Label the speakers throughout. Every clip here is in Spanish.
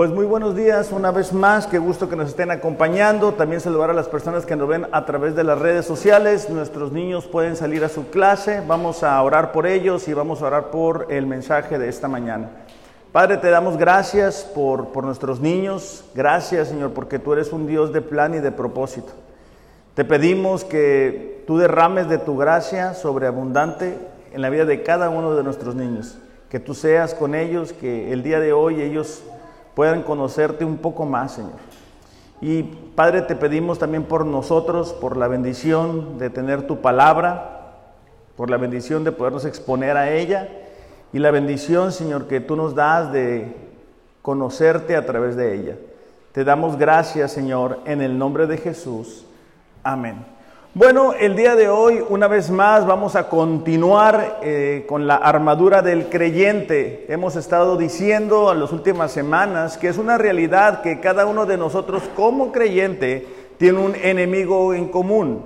Speaker 1: Pues muy buenos días una vez más, qué gusto que nos estén acompañando. También saludar a las personas que nos ven a través de las redes sociales. Nuestros niños pueden salir a su clase, vamos a orar por ellos y vamos a orar por el mensaje de esta mañana. Padre, te damos gracias por, por nuestros niños, gracias Señor, porque tú eres un Dios de plan y de propósito. Te pedimos que tú derrames de tu gracia sobreabundante en la vida de cada uno de nuestros niños, que tú seas con ellos, que el día de hoy ellos puedan conocerte un poco más, Señor. Y Padre, te pedimos también por nosotros, por la bendición de tener tu palabra, por la bendición de podernos exponer a ella y la bendición, Señor, que tú nos das de conocerte a través de ella. Te damos gracias, Señor, en el nombre de Jesús. Amén. Bueno, el día de hoy, una vez más, vamos a continuar eh, con la armadura del creyente. Hemos estado diciendo en las últimas semanas que es una realidad que cada uno de nosotros como creyente tiene un enemigo en común.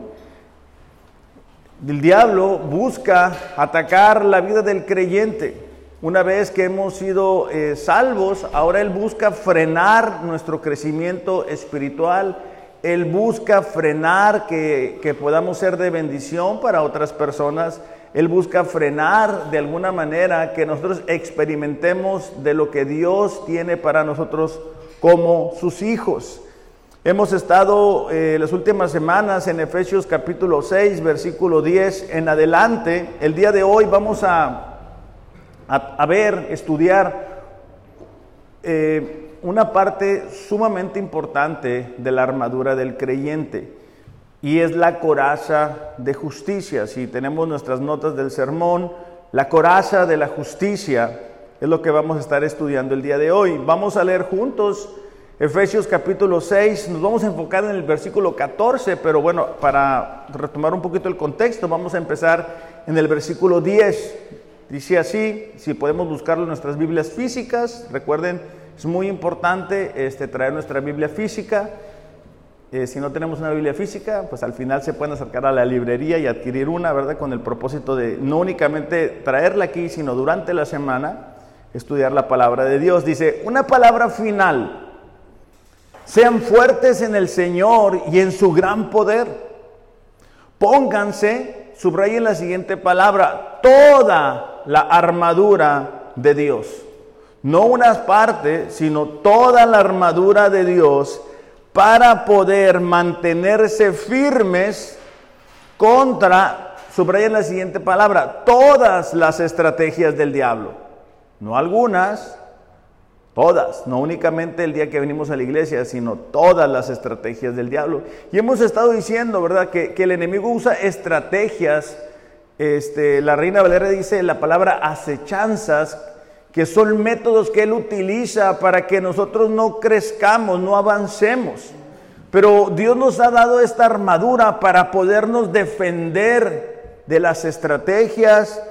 Speaker 1: El diablo busca atacar la vida del creyente. Una vez que hemos sido eh, salvos, ahora él busca frenar nuestro crecimiento espiritual él busca frenar que, que, podamos ser de bendición para otras personas. Él busca frenar de alguna manera que nosotros experimentemos de lo que Dios tiene para nosotros como sus hijos. Hemos estado eh, las últimas semanas en Efesios capítulo 6, versículo 10 en adelante. El día de hoy vamos a, a, a ver, estudiar. Eh, una parte sumamente importante de la armadura del creyente y es la coraza de justicia. Si tenemos nuestras notas del sermón, la coraza de la justicia es lo que vamos a estar estudiando el día de hoy. Vamos a leer juntos Efesios capítulo 6, nos vamos a enfocar en el versículo 14, pero bueno, para retomar un poquito el contexto, vamos a empezar en el versículo 10. Dice así, si podemos buscarlo en nuestras Biblias físicas, recuerden, es muy importante este, traer nuestra Biblia física. Eh, si no tenemos una Biblia física, pues al final se pueden acercar a la librería y adquirir una, ¿verdad? Con el propósito de no únicamente traerla aquí, sino durante la semana estudiar la palabra de Dios. Dice, una palabra final. Sean fuertes en el Señor y en su gran poder. Pónganse, subrayen la siguiente palabra, toda la armadura de Dios no una parte, sino toda la armadura de Dios para poder mantenerse firmes contra, subrayen la siguiente palabra, todas las estrategias del diablo. No algunas, todas, no únicamente el día que venimos a la iglesia, sino todas las estrategias del diablo. Y hemos estado diciendo, ¿verdad?, que, que el enemigo usa estrategias. Este, la reina Valera dice la palabra acechanzas que son métodos que Él utiliza para que nosotros no crezcamos, no avancemos. Pero Dios nos ha dado esta armadura para podernos defender de las estrategias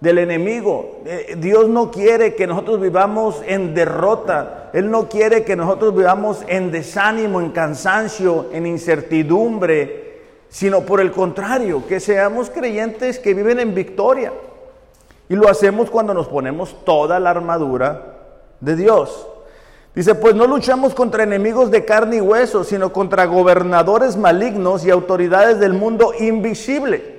Speaker 1: del enemigo. Eh, Dios no quiere que nosotros vivamos en derrota. Él no quiere que nosotros vivamos en desánimo, en cansancio, en incertidumbre, sino por el contrario, que seamos creyentes que viven en victoria. Y lo hacemos cuando nos ponemos toda la armadura de Dios. Dice, pues no luchamos contra enemigos de carne y hueso, sino contra gobernadores malignos y autoridades del mundo invisible,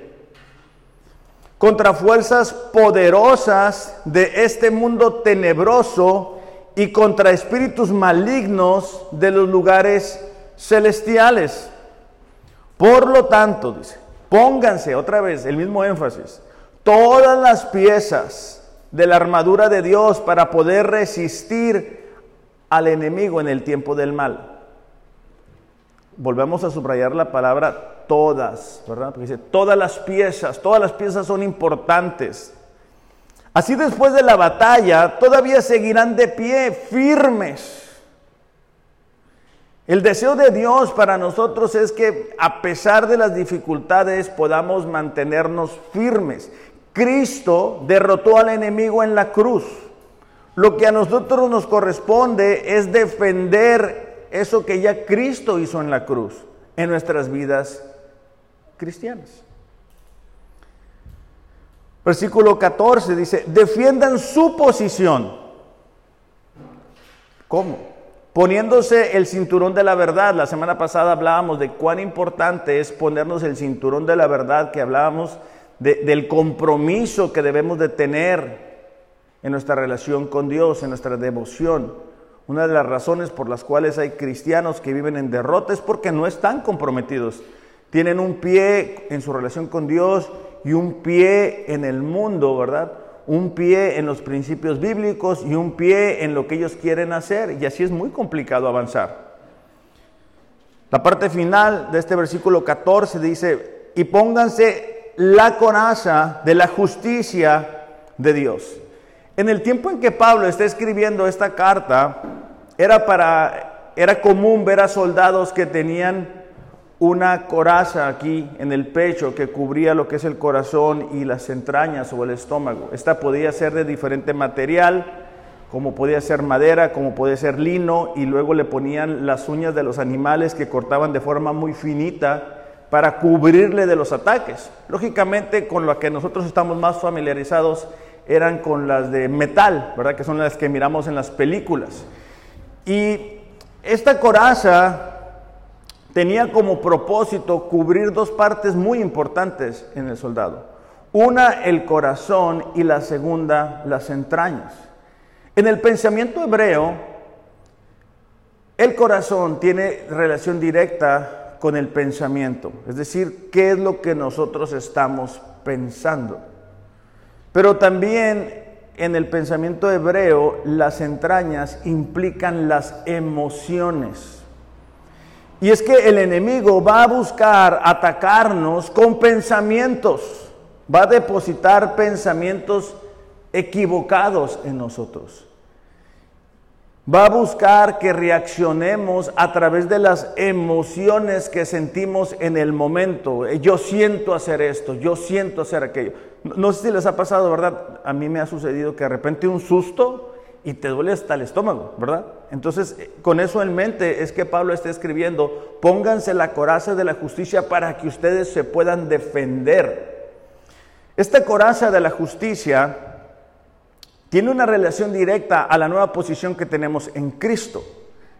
Speaker 1: contra fuerzas poderosas de este mundo tenebroso y contra espíritus malignos de los lugares celestiales. Por lo tanto, dice, pónganse otra vez el mismo énfasis todas las piezas de la armadura de Dios para poder resistir al enemigo en el tiempo del mal. Volvemos a subrayar la palabra todas, ¿verdad? Porque dice todas las piezas, todas las piezas son importantes. Así después de la batalla, todavía seguirán de pie, firmes. El deseo de Dios para nosotros es que a pesar de las dificultades podamos mantenernos firmes. Cristo derrotó al enemigo en la cruz. Lo que a nosotros nos corresponde es defender eso que ya Cristo hizo en la cruz en nuestras vidas cristianas. Versículo 14 dice, defiendan su posición. ¿Cómo? Poniéndose el cinturón de la verdad. La semana pasada hablábamos de cuán importante es ponernos el cinturón de la verdad, que hablábamos del compromiso que debemos de tener en nuestra relación con Dios, en nuestra devoción. Una de las razones por las cuales hay cristianos que viven en derrota es porque no están comprometidos. Tienen un pie en su relación con Dios y un pie en el mundo, ¿verdad? un pie en los principios bíblicos y un pie en lo que ellos quieren hacer, y así es muy complicado avanzar. La parte final de este versículo 14 dice, y pónganse la coraza de la justicia de Dios. En el tiempo en que Pablo está escribiendo esta carta, era, para, era común ver a soldados que tenían una coraza aquí en el pecho que cubría lo que es el corazón y las entrañas o el estómago. Esta podía ser de diferente material, como podía ser madera, como podía ser lino, y luego le ponían las uñas de los animales que cortaban de forma muy finita para cubrirle de los ataques. Lógicamente, con lo que nosotros estamos más familiarizados eran con las de metal, ¿verdad? Que son las que miramos en las películas. Y esta coraza tenía como propósito cubrir dos partes muy importantes en el soldado. Una, el corazón y la segunda, las entrañas. En el pensamiento hebreo, el corazón tiene relación directa con el pensamiento, es decir, qué es lo que nosotros estamos pensando. Pero también en el pensamiento hebreo, las entrañas implican las emociones. Y es que el enemigo va a buscar atacarnos con pensamientos, va a depositar pensamientos equivocados en nosotros. Va a buscar que reaccionemos a través de las emociones que sentimos en el momento. Yo siento hacer esto, yo siento hacer aquello. No sé si les ha pasado, ¿verdad? A mí me ha sucedido que de repente un susto y te duele hasta el estómago, ¿verdad? Entonces, eh, con eso en mente es que Pablo está escribiendo, pónganse la coraza de la justicia para que ustedes se puedan defender. Esta coraza de la justicia tiene una relación directa a la nueva posición que tenemos en Cristo.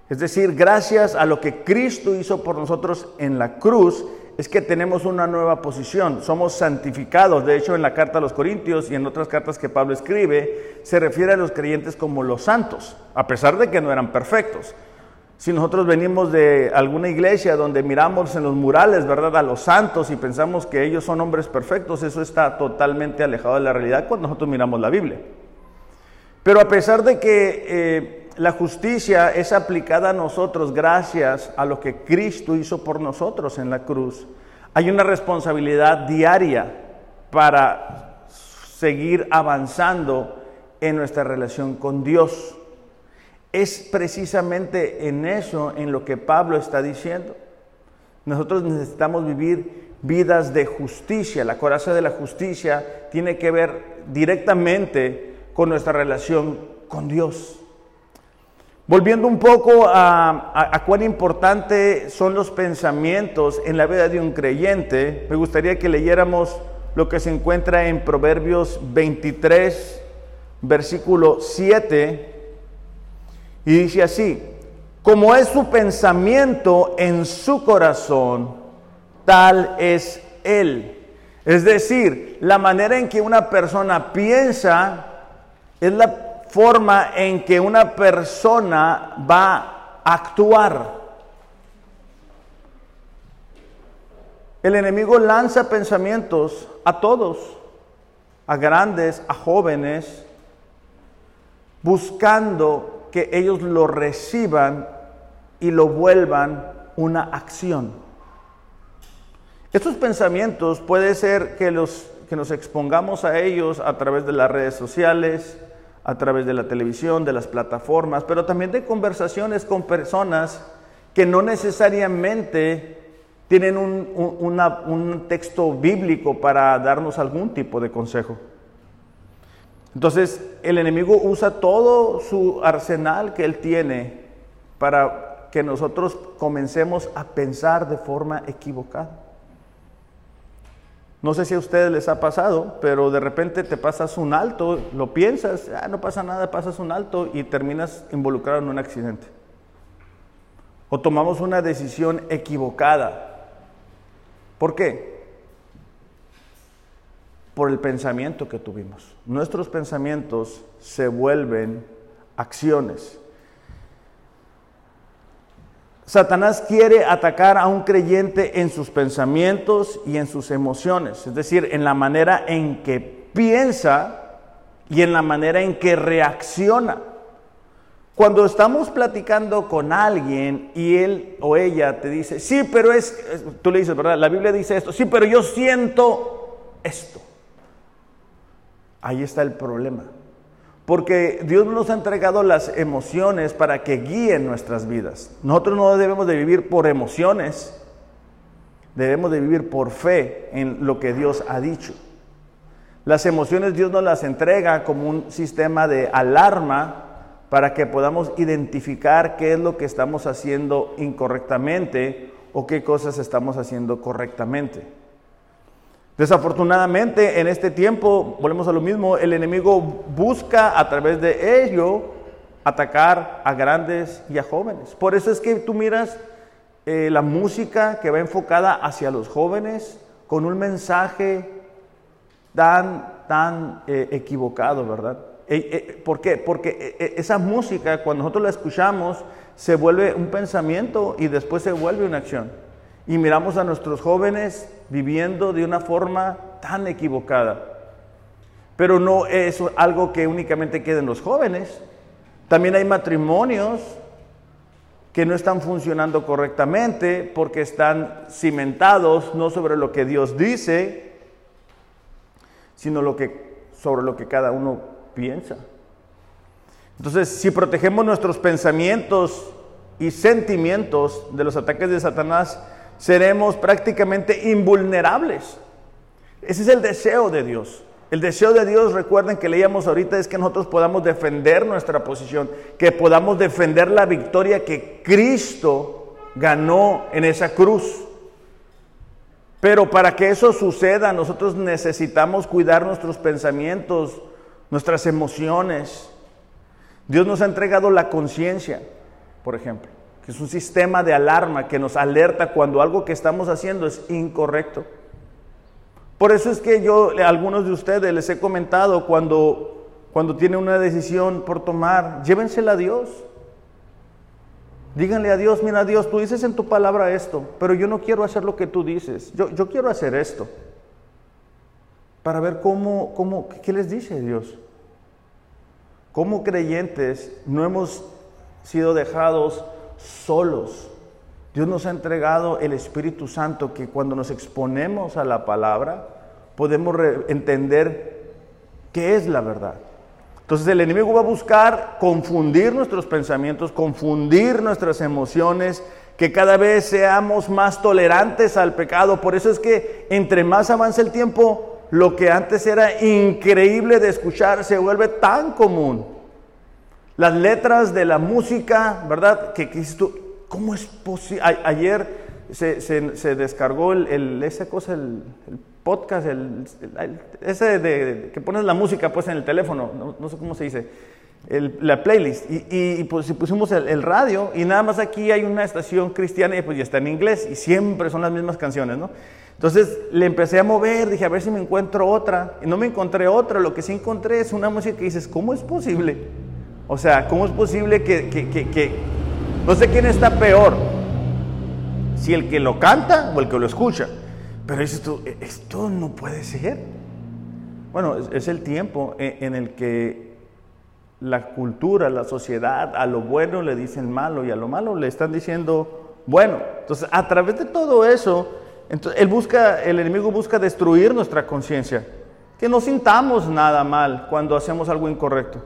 Speaker 1: Es decir, gracias a lo que Cristo hizo por nosotros en la cruz, es que tenemos una nueva posición, somos santificados. De hecho, en la carta a los Corintios y en otras cartas que Pablo escribe, se refiere a los creyentes como los santos, a pesar de que no eran perfectos. Si nosotros venimos de alguna iglesia donde miramos en los murales, ¿verdad?, a los santos y pensamos que ellos son hombres perfectos, eso está totalmente alejado de la realidad cuando nosotros miramos la Biblia. Pero a pesar de que eh, la justicia es aplicada a nosotros gracias a lo que Cristo hizo por nosotros en la cruz. Hay una responsabilidad diaria para seguir avanzando en nuestra relación con Dios. Es precisamente en eso en lo que Pablo está diciendo. Nosotros necesitamos vivir vidas de justicia. La coraza de la justicia tiene que ver directamente con nuestra relación con Dios. Volviendo un poco a, cuán importante son los pensamientos en la vida de un creyente, me gustaría que leyéramos lo que se encuentra en Proverbios 23, versículo 7, y dice así, como es su pensamiento en su corazón, tal es él. Es decir, la manera en que una persona piensa es la forma en que una persona va a actuar. El enemigo lanza pensamientos a todos, a grandes, a jóvenes, buscando que ellos lo reciban y lo vuelvan una acción. Estos pensamientos puede ser que, los, que nos expongamos a ellos a través de las redes sociales, a través de la televisión, de las plataformas, pero también de conversaciones con personas que no necesariamente tienen un, texto bíblico para darnos algún tipo de consejo. Entonces, el enemigo usa todo su arsenal que él tiene para que nosotros comencemos a pensar de forma equivocada. No sé si a ustedes les ha pasado, pero de repente te pasas un alto, lo piensas, ah, no pasa nada, pasas un alto y terminas involucrado en un accidente. o tomamos una decisión equivocada. ¿Por qué? Por el pensamiento que tuvimos. Nuestros pensamientos se vuelven acciones. Satanás quiere atacar a un creyente en sus pensamientos y en sus emociones, es decir, en la manera en que piensa y en la manera en que reacciona. Cuando estamos platicando con alguien y él o ella te dice, sí, pero es, tú le dices, ¿verdad? La Biblia dice esto, sí, pero yo siento esto. Ahí está el problema. Porque Dios nos ha entregado las emociones para que guíen nuestras vidas. Nosotros no debemos de vivir por emociones, debemos de vivir por fe en lo que Dios ha dicho. Las emociones Dios nos las entrega como un sistema de alarma para que podamos identificar qué es lo que estamos haciendo incorrectamente o qué cosas estamos haciendo correctamente. Desafortunadamente en este tiempo, volvemos a lo mismo, el enemigo busca a través de ello atacar a grandes y a jóvenes. Por eso es que tú miras eh, la música que va enfocada hacia los jóvenes con un mensaje tan, tan eh, equivocado, ¿verdad? Eh, ¿Por qué? Porque eh, esa música, cuando nosotros la escuchamos, se vuelve un pensamiento y después se vuelve una acción. Y miramos a nuestros jóvenes viviendo de una forma tan equivocada. Pero no es algo que únicamente quede en los jóvenes. También hay matrimonios que no están funcionando correctamente porque están cimentados no sobre lo que Dios dice, sino lo que, sobre lo que cada uno piensa. Entonces, si protegemos nuestros pensamientos y sentimientos de los ataques de Satanás, seremos prácticamente invulnerables. Ese es el deseo de Dios. El deseo de Dios, recuerden que leíamos ahorita, es que nosotros podamos defender nuestra posición, que podamos defender la victoria que Cristo ganó en esa cruz. Pero para que eso suceda, nosotros necesitamos cuidar nuestros pensamientos, nuestras emociones. Dios nos ha entregado la conciencia, por ejemplo, es un sistema de alarma que nos alerta cuando algo que estamos haciendo es incorrecto. Por eso es que yo a algunos de ustedes les he comentado cuando, cuando tienen una decisión por tomar, llévensela a Dios. Díganle a Dios, mira Dios, tú dices en tu palabra esto, pero yo no quiero hacer lo que tú dices, yo, yo quiero hacer esto para ver cómo, cómo, qué les dice Dios. Como creyentes no hemos sido dejados solos. Dios nos ha entregado el Espíritu Santo que cuando nos exponemos a la palabra podemos entender qué es la verdad. Entonces el enemigo va a buscar confundir nuestros pensamientos, confundir nuestras emociones, que cada vez seamos más tolerantes al pecado. Por eso es que entre más avanza el tiempo, lo que antes era increíble de escuchar se vuelve tan común. Las letras de la música, ¿verdad? Que, ¿cómo es posible? ayer se, descargó el, esa cosa, el, podcast, el, ese de, que pones la música pues en el teléfono, no, sé cómo se dice, la playlist. Y, pues pusimos el, radio y nada más aquí hay una estación cristiana y pues ya está en inglés y siempre son las mismas canciones, ¿no? Entonces le empecé a mover, dije a ver si me encuentro otra. Y no me encontré otra, lo que sí encontré es una música que dices, ¿cómo es posible? O sea, ¿cómo es posible que, que, que, no sé quién está peor? Si el que lo canta o el que lo escucha. Pero dices e, esto no puede ser. Bueno, es, el tiempo en, el que la cultura, la sociedad, a lo bueno le dicen malo y a lo malo le están diciendo bueno. Entonces, a través de todo eso, entonces, busca, el enemigo busca destruir nuestra conciencia. Que no sintamos nada mal cuando hacemos algo incorrecto.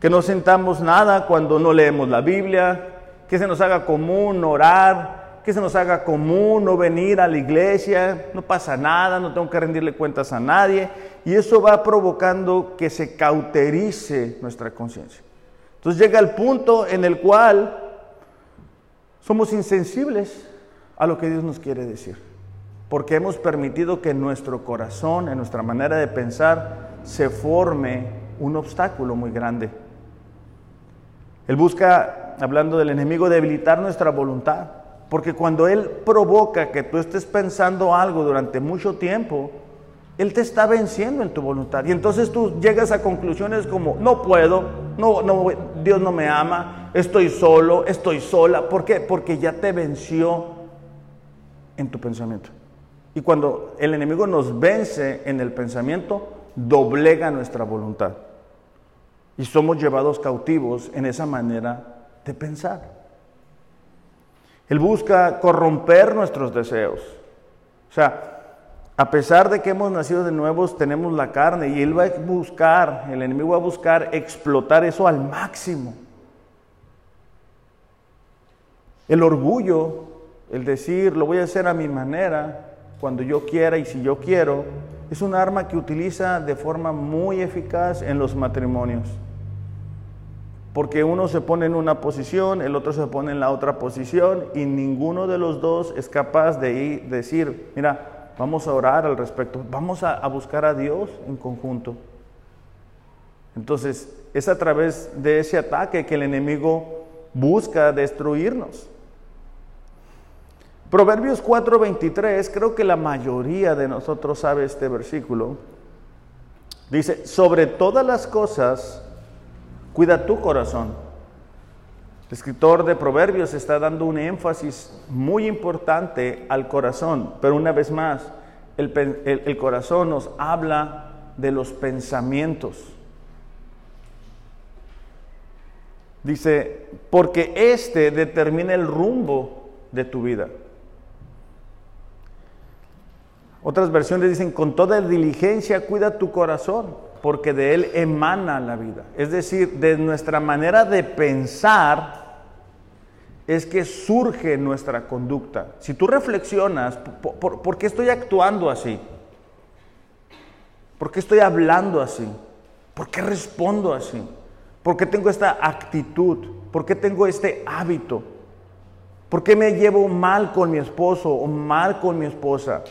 Speaker 1: Que no sintamos nada cuando no leemos la Biblia. Que se nos haga común orar. Que se nos haga común no venir a la iglesia. No pasa nada, no tengo que rendirle cuentas a nadie. Y eso va provocando que se cauterice nuestra conciencia. Entonces llega el punto en el cual somos insensibles a lo que Dios nos quiere decir porque hemos permitido que en nuestro corazón, en nuestra manera de pensar, se forme un obstáculo muy grande. Él busca, hablando del enemigo, debilitar nuestra voluntad. Porque cuando Él provoca que tú estés pensando algo durante mucho tiempo, Él te está venciendo en tu voluntad. Y entonces tú llegas a conclusiones como, no puedo, no, no, Dios no me ama, estoy solo, estoy sola. ¿Por qué? Porque ya te venció en tu pensamiento. Y cuando el enemigo nos vence en el pensamiento, doblega nuestra voluntad. Y somos llevados cautivos en esa manera de pensar. Él busca corromper nuestros deseos. O sea, a pesar de que hemos nacido de nuevos, tenemos la carne y Él va a buscar, el enemigo va a buscar explotar eso al máximo. El orgullo, el decir, lo voy a hacer a mi manera, cuando yo quiera y si yo quiero, es un arma que utiliza de forma muy eficaz en los matrimonios. Porque uno se pone en una posición, el otro se pone en la otra posición y ninguno de los dos es capaz de ir, decir, mira, vamos a orar al respecto, vamos a, a buscar a Dios en conjunto. Entonces, es a través de ese ataque que el enemigo busca destruirnos. Proverbios 4:23, creo que la mayoría de nosotros sabe este versículo. Dice, sobre todas las cosas, cuida tu corazón. El escritor de Proverbios está dando un énfasis muy importante al corazón, pero una vez más, el, corazón nos habla de los pensamientos. Dice, porque este determina el rumbo de tu vida. Otras versiones dicen, con toda diligencia cuida tu corazón, porque de él emana la vida. Es decir, de nuestra manera de pensar es que surge nuestra conducta. Si tú reflexionas, ¿por, qué estoy actuando así? ¿Por qué estoy hablando así? ¿Por qué respondo así? ¿Por qué tengo esta actitud? ¿Por qué tengo este hábito? ¿Por qué me llevo mal con mi esposo o mal con mi esposa?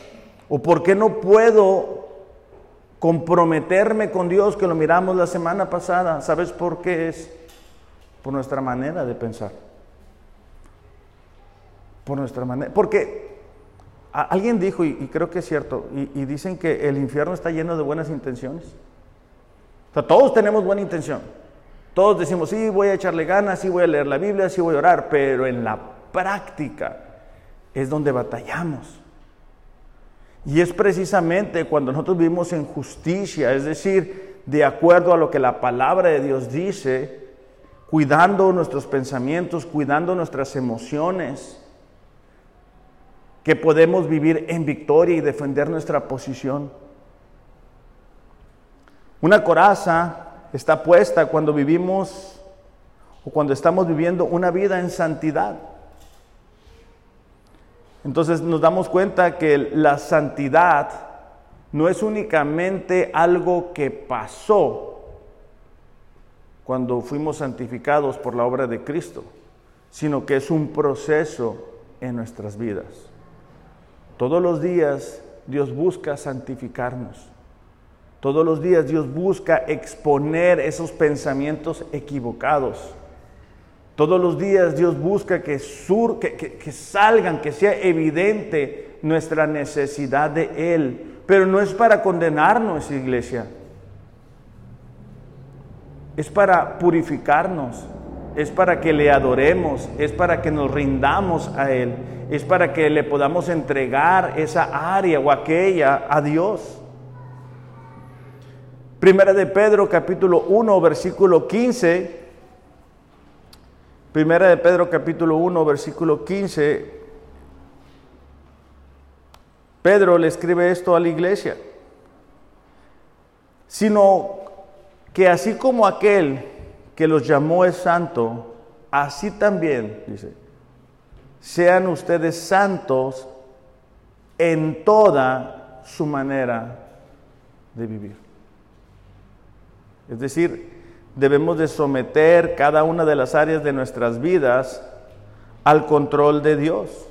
Speaker 1: ¿O por qué no puedo comprometerme con Dios que lo miramos la semana pasada? ¿Sabes por qué es? Por nuestra manera de pensar. Por nuestra manera. Porque alguien dijo, y, creo que es cierto, y, dicen que el infierno está lleno de buenas intenciones. O sea, todos tenemos buena intención. Todos decimos, sí, voy a echarle ganas, sí voy a leer la Biblia, sí voy a orar, pero en la práctica es donde batallamos. Y es precisamente cuando nosotros vivimos en justicia, es decir, de acuerdo a lo que la palabra de Dios dice, cuidando nuestros pensamientos, cuidando nuestras emociones, que podemos vivir en victoria y defender nuestra posición. Una coraza está puesta cuando vivimos o cuando estamos viviendo una vida en santidad. Entonces nos damos cuenta que la santidad no es únicamente algo que pasó cuando fuimos santificados por la obra de Cristo, sino que es un proceso en nuestras vidas. Todos los días Dios busca santificarnos. Todos los días Dios busca exponer esos pensamientos equivocados todos los días Dios busca que, sur, que, salgan, que sea evidente nuestra necesidad de Él. Pero no es para condenarnos, iglesia. Es para purificarnos. Es para que le adoremos. Es para que nos rindamos a Él. Es para que le podamos entregar esa área o aquella a Dios. Primera de Pedro capítulo 1 versículo 15 Primera de Pedro capítulo 1, versículo 15. Pedro le escribe esto a la iglesia. Sino que así como aquel que los llamó es santo, así también, dice, sean ustedes santos en toda su manera de vivir. Es decir, debemos de someter cada una de las áreas de nuestras vidas al control de Dios.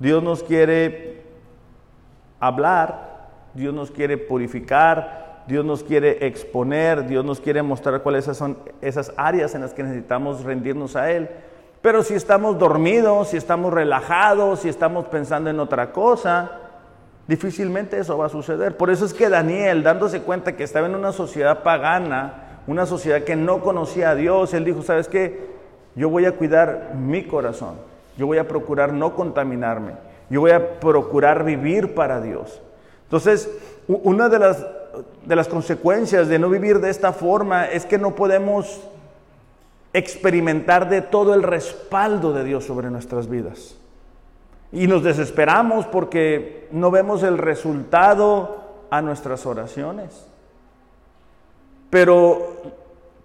Speaker 1: Dios nos quiere hablar, Dios nos quiere purificar, Dios nos quiere exponer, Dios nos quiere mostrar cuáles son esas áreas en las que necesitamos rendirnos a Él. Pero si estamos dormidos, si estamos relajados, si estamos pensando en otra cosa, difícilmente eso va a suceder. Por eso es que Daniel, dándose cuenta que estaba en una sociedad pagana, una sociedad que no conocía a Dios, él dijo, ¿sabes qué? Yo voy a cuidar mi corazón, yo voy a procurar no contaminarme, yo voy a procurar vivir para Dios. Entonces, una de las, de las consecuencias de no vivir de esta forma es que no podemos experimentar de todo el respaldo de Dios sobre nuestras vidas. Y nos desesperamos porque no vemos el resultado a nuestras oraciones. Pero,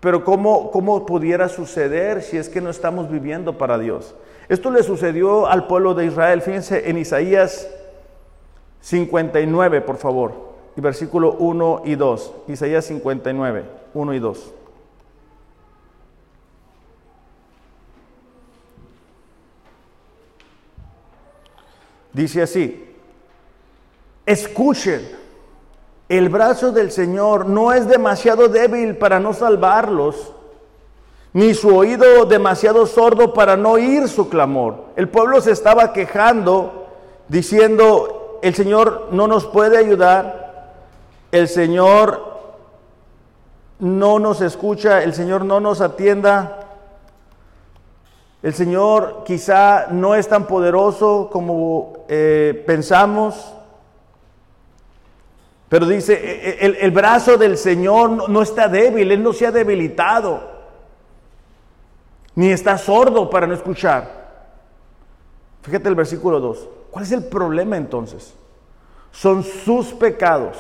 Speaker 1: pero ¿cómo, ¿cómo pudiera suceder si es que no estamos viviendo para Dios? Esto le sucedió al pueblo de Israel. Fíjense en Isaías 59, por favor, y versículo 1 y 2. Isaías 59, 1 y 2. Dice así, escuchen, el brazo del Señor no es demasiado débil para no salvarlos, ni su oído demasiado sordo para no oír su clamor. El pueblo se estaba quejando, diciendo, el Señor no nos puede ayudar, el Señor no nos escucha, el Señor no nos atienda, el Señor quizá no es tan poderoso como eh, pensamos, pero dice, e, e, el, el, brazo del Señor no está débil, Él no se ha debilitado, ni está sordo para no escuchar. Fíjate el versículo 2. ¿Cuál es el problema entonces? Son sus pecados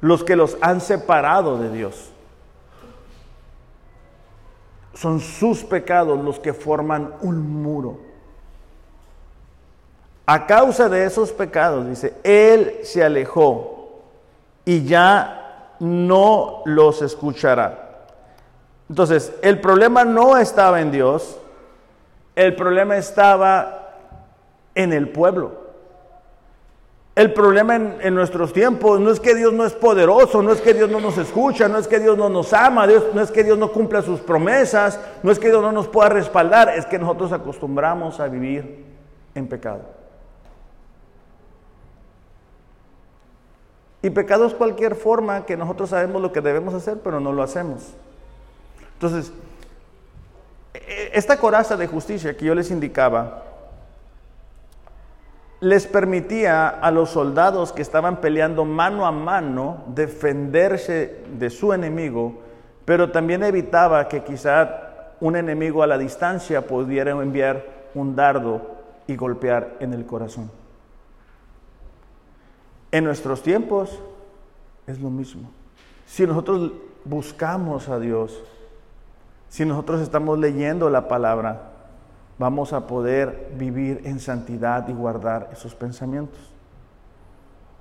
Speaker 1: los que los han separado de Dios. Son sus pecados los que forman un muro. A causa de esos pecados, dice, Él se alejó y ya no los escuchará. Entonces, el problema no estaba en Dios, el problema estaba en el pueblo. El problema en, nuestros tiempos no es que Dios no es poderoso, no es que Dios no nos escucha, no es que Dios no nos ama, Dios, no es que Dios no cumpla sus promesas, no es que Dios no nos pueda respaldar, es que nosotros acostumbramos a vivir en pecado. Y pecado es cualquier forma que nosotros sabemos lo que debemos hacer, pero no lo hacemos. Entonces, e, esta coraza de justicia que yo les indicaba, les permitía a los soldados que estaban peleando mano a mano defenderse de su enemigo, pero también evitaba que quizá un enemigo a la distancia pudiera enviar un dardo y golpear en el corazón. En nuestros tiempos es lo mismo. Si nosotros buscamos a Dios, si nosotros estamos leyendo la palabra, vamos a poder vivir en santidad y guardar esos pensamientos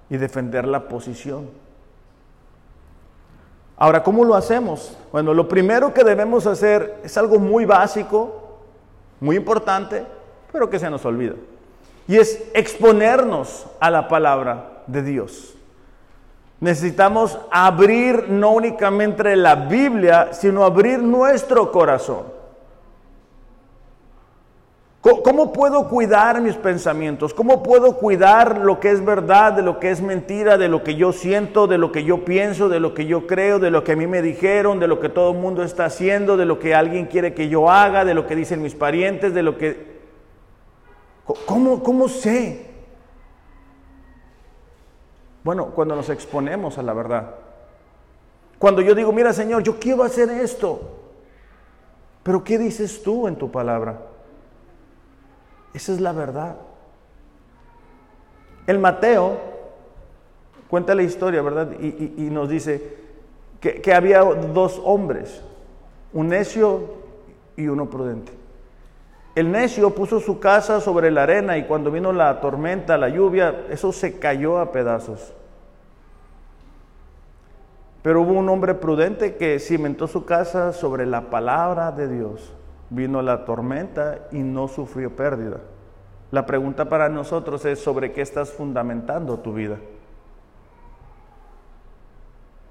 Speaker 1: y defender la posición. Ahora, ¿cómo lo hacemos? Bueno, lo primero que debemos hacer es algo muy básico, muy importante, pero que se nos olvida. Y es exponernos a la palabra de Dios. Necesitamos abrir no únicamente la Biblia, sino abrir nuestro corazón. ¿Cómo puedo cuidar mis pensamientos? ¿Cómo puedo cuidar lo que es verdad, de lo que es mentira, de lo que yo siento, de lo que yo pienso, de lo que yo creo, de lo que a mí me dijeron, de lo que todo el mundo está haciendo, de lo que alguien quiere que yo haga, de lo que dicen mis parientes, de lo que... ¿Cómo, cómo sé? Bueno, cuando nos exponemos a la verdad. Cuando yo digo, mira Señor, yo quiero hacer esto, pero ¿qué dices tú en tu palabra? Esa es la verdad. El Mateo cuenta la historia, ¿verdad? Y, nos dice que, que había dos hombres, un necio y uno prudente. El necio puso su casa sobre la arena y cuando vino la tormenta, la lluvia, eso se cayó a pedazos. Pero hubo un hombre prudente que cimentó su casa sobre la palabra de Dios vino la tormenta y no sufrió pérdida. La pregunta para nosotros es sobre qué estás fundamentando tu vida.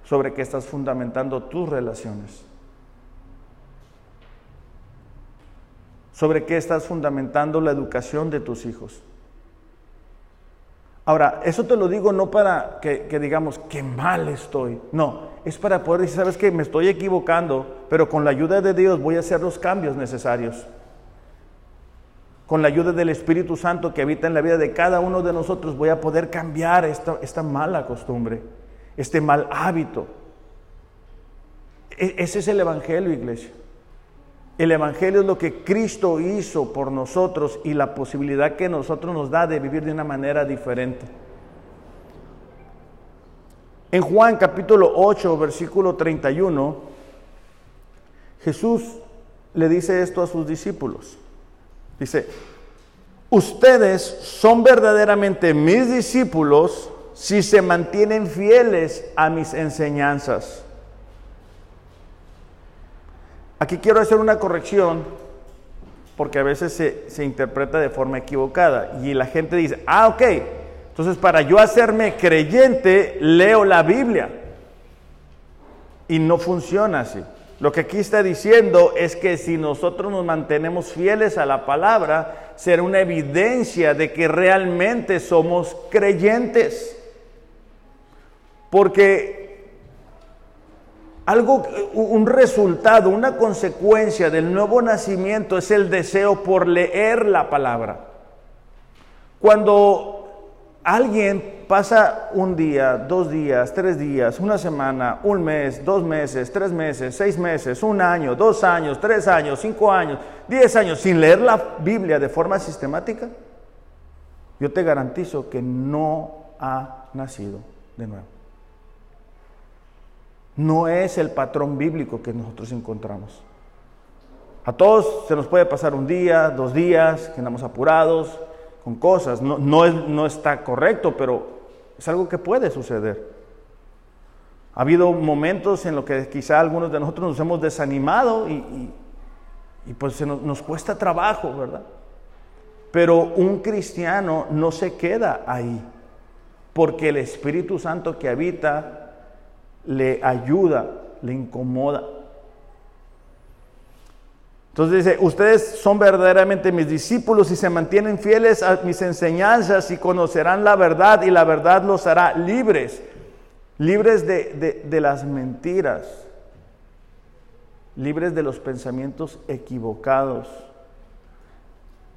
Speaker 1: sobre qué estás fundamentando tus relaciones. Sobre qué estás fundamentando la educación de tus hijos. Ahora, eso te lo digo no para que, digamos, qué mal estoy. No, es para poder decir, sabes que me estoy equivocando, pero con la ayuda de Dios voy a hacer los cambios necesarios. Con la ayuda del Espíritu Santo que habita en la vida de cada uno de nosotros voy a poder cambiar esta, esta mala costumbre, este mal hábito. E, ese es el Evangelio, iglesia. El Evangelio es lo que Cristo hizo por nosotros y la posibilidad que nosotros nos da de vivir de una manera diferente. En Juan capítulo 8, versículo 31, Jesús le dice esto a sus discípulos. Dice, ustedes son verdaderamente mis discípulos si se mantienen fieles a mis enseñanzas. Aquí quiero hacer una corrección porque a veces se, interpreta de forma equivocada y la gente dice, ah, ok, entonces para yo hacerme creyente leo la Biblia y no funciona así. Lo que aquí está diciendo es que si nosotros nos mantenemos fieles a la palabra, será una evidencia de que realmente somos creyentes. Porque algo, un resultado, una consecuencia del nuevo nacimiento es el deseo por leer la palabra. Cuando alguien pasa un día, dos días, tres días, una semana, un mes, dos meses, tres meses, seis meses, un año, dos años, tres años, cinco años, diez años sin leer la Biblia de forma sistemática, yo te garantizo que no ha nacido de nuevo no es el patrón bíblico que nosotros encontramos. A todos se nos puede pasar un día, dos días, que andamos apurados con cosas. No, no, está correcto, pero es algo que puede suceder. Ha habido momentos en los que quizá algunos de nosotros nos hemos desanimado y, pues nos, nos cuesta trabajo, ¿verdad? Pero un cristiano no se queda ahí, porque el Espíritu Santo que habita le ayuda, le incomoda. Entonces dice, ustedes son verdaderamente mis discípulos y se mantienen fieles a mis enseñanzas y conocerán la verdad y la verdad los hará libres, libres de, las mentiras, libres de los pensamientos equivocados.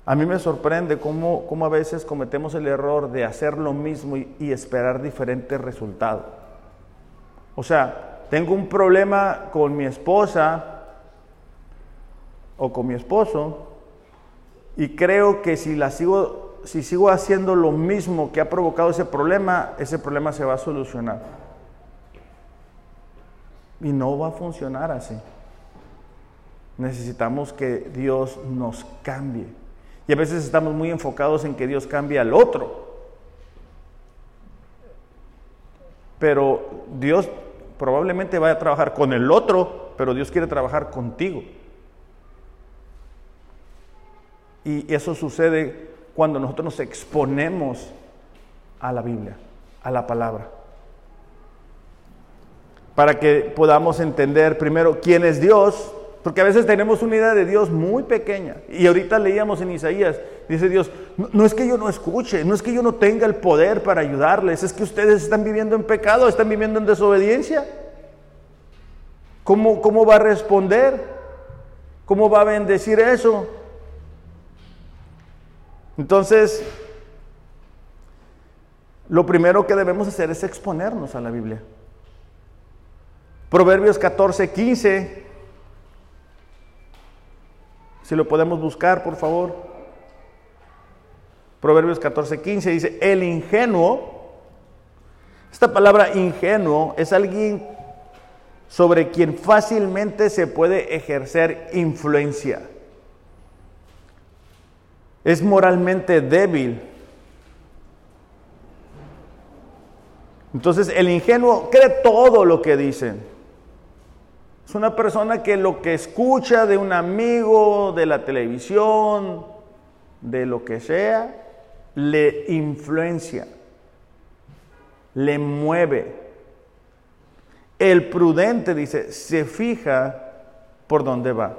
Speaker 1: A mí me sorprende cómo, a veces cometemos el error de hacer lo mismo y esperar diferentes resultados. O sea, tengo un problema con mi esposa o con mi esposo y creo que si la sigo si sigo haciendo lo mismo que ha provocado ese problema, ese problema se va a solucionar. Y no va a funcionar así. Necesitamos que Dios nos cambie. Y a veces estamos muy enfocados en que Dios cambie al otro. Pero Dios probablemente vaya a trabajar con el otro, pero Dios quiere trabajar contigo. Y eso sucede cuando nosotros nos exponemos a la Biblia, a la palabra. Para que podamos entender primero quién es Dios, porque a veces tenemos una idea de Dios muy pequeña. Y ahorita leíamos en Isaías, dice Dios, no, es que yo no escuche, no es que yo no tenga el poder para ayudarles, es que ustedes están viviendo en pecado, están viviendo en desobediencia. ¿Cómo, cómo va a responder? ¿Cómo va a bendecir eso? Entonces, lo primero que debemos hacer es exponernos a la Biblia. Proverbios 14, 15 si lo podemos buscar, por favor. Proverbios 14, 15 dice, el ingenuo, esta palabra ingenuo es alguien sobre quien fácilmente se puede ejercer influencia. Es moralmente débil. Entonces el ingenuo cree todo lo que dicen. Es una persona que lo que escucha de un amigo, de la televisión, de lo que sea, le influencia, le mueve. El prudente, dice, se fija por dónde va.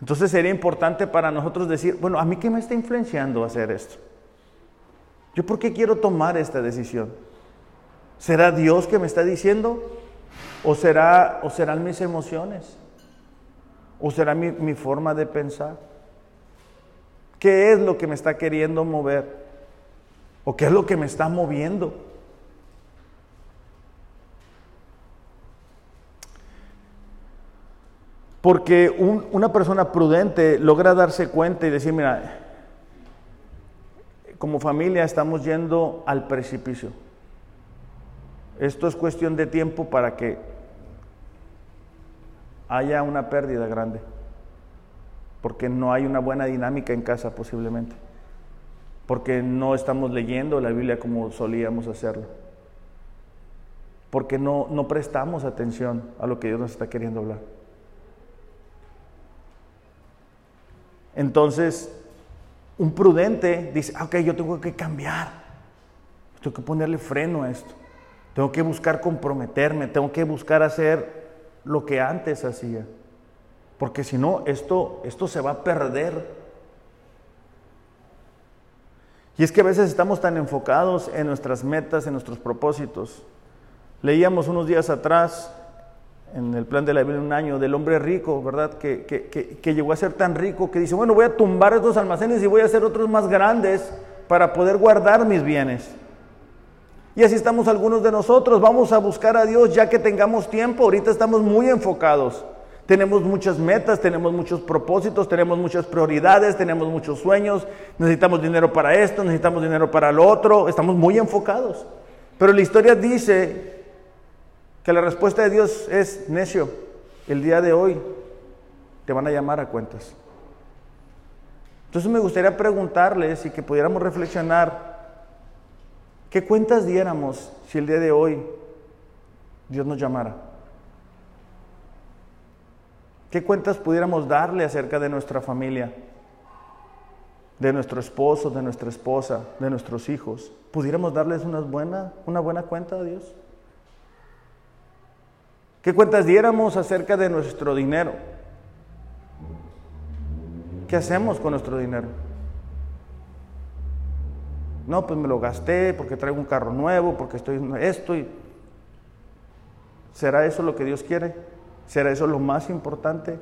Speaker 1: Entonces sería importante para nosotros decir, bueno, ¿a mí qué me está influenciando hacer esto? ¿Yo por qué quiero tomar esta decisión? ¿Será Dios que me está diciendo? ¿O, será, o serán mis emociones? ¿O será mi, mi forma de pensar? ¿Qué es lo que me está queriendo mover? ¿O qué es lo que me está moviendo? Porque una persona prudente logra darse cuenta y decir, mira, como familia estamos yendo al precipicio. Esto es cuestión de tiempo para que haya una pérdida grande, porque no hay una buena dinámica en casa posiblemente, porque no estamos leyendo la Biblia como solíamos hacerlo, porque no, no prestamos atención a lo que Dios nos está queriendo hablar. Entonces, un prudente dice, ah, ok, yo tengo que cambiar, tengo que ponerle freno a esto, tengo que buscar comprometerme, tengo que buscar hacer lo que antes hacía, porque si no, esto, esto se va a perder. Y es que a veces estamos tan enfocados en nuestras metas, en nuestros propósitos. Leíamos unos días atrás en el plan de la Biblia un año del hombre rico, ¿verdad? Que, que, llegó a ser tan rico que dice, bueno, voy a tumbar estos almacenes y voy a hacer otros más grandes para poder guardar mis bienes. Y así estamos algunos de nosotros, vamos a buscar a Dios ya que tengamos tiempo, ahorita estamos muy enfocados. Tenemos muchas metas, tenemos muchos propósitos, tenemos muchas prioridades, tenemos muchos sueños, necesitamos dinero para esto, necesitamos dinero para lo otro, estamos muy enfocados. Pero la historia dice que la respuesta de Dios es necio. El día de hoy te van a llamar a cuentas. Entonces me gustaría preguntarles y que pudiéramos reflexionar, ¿qué cuentas diéramos si el día de hoy Dios nos llamara? ¿Qué cuentas pudiéramos darle acerca de nuestra familia, de nuestro esposo, de nuestra esposa, de nuestros hijos? ¿Pudiéramos darles una buena, una buena cuenta a Dios? ¿Qué cuentas diéramos acerca de nuestro dinero? ¿Qué hacemos con nuestro dinero? No, pues me lo gasté porque traigo un carro nuevo, porque estoy esto. ¿Será eso lo que Dios quiere? ¿Será eso lo más importante?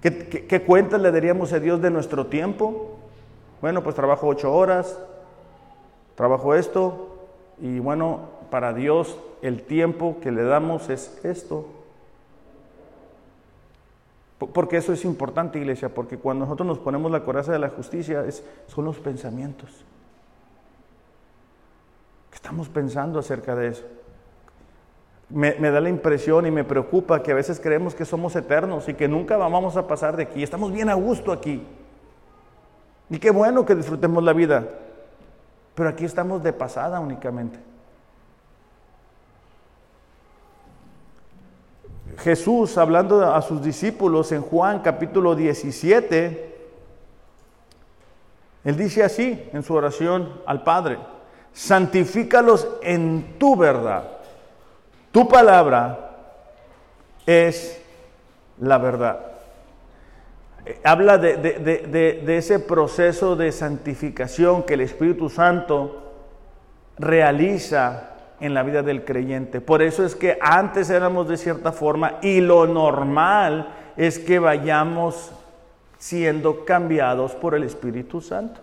Speaker 1: ¿Qué, qué cuentas le daríamos a Dios de nuestro tiempo? Bueno, pues trabajo ocho horas, trabajo esto y bueno, para Dios el tiempo que le damos es esto. Porque eso es importante, iglesia, porque cuando nosotros nos ponemos la coraza de la justicia, son los pensamientos. ¿Qué estamos pensando acerca de eso? Me, da la impresión y me preocupa que a veces creemos que somos eternos y que nunca vamos a pasar de aquí. Estamos bien a gusto aquí. Y qué bueno que disfrutemos la vida. Pero aquí estamos de pasada únicamente. Jesús, hablando a sus discípulos en Juan capítulo 17, él dice así en su oración al Padre, santifícalos en tu verdad. Tu palabra es la verdad. Habla de, de, ese proceso de santificación que el Espíritu Santo realiza en la vida del creyente. Por eso es que antes éramos de cierta forma y lo normal es que vayamos siendo cambiados por el Espíritu Santo.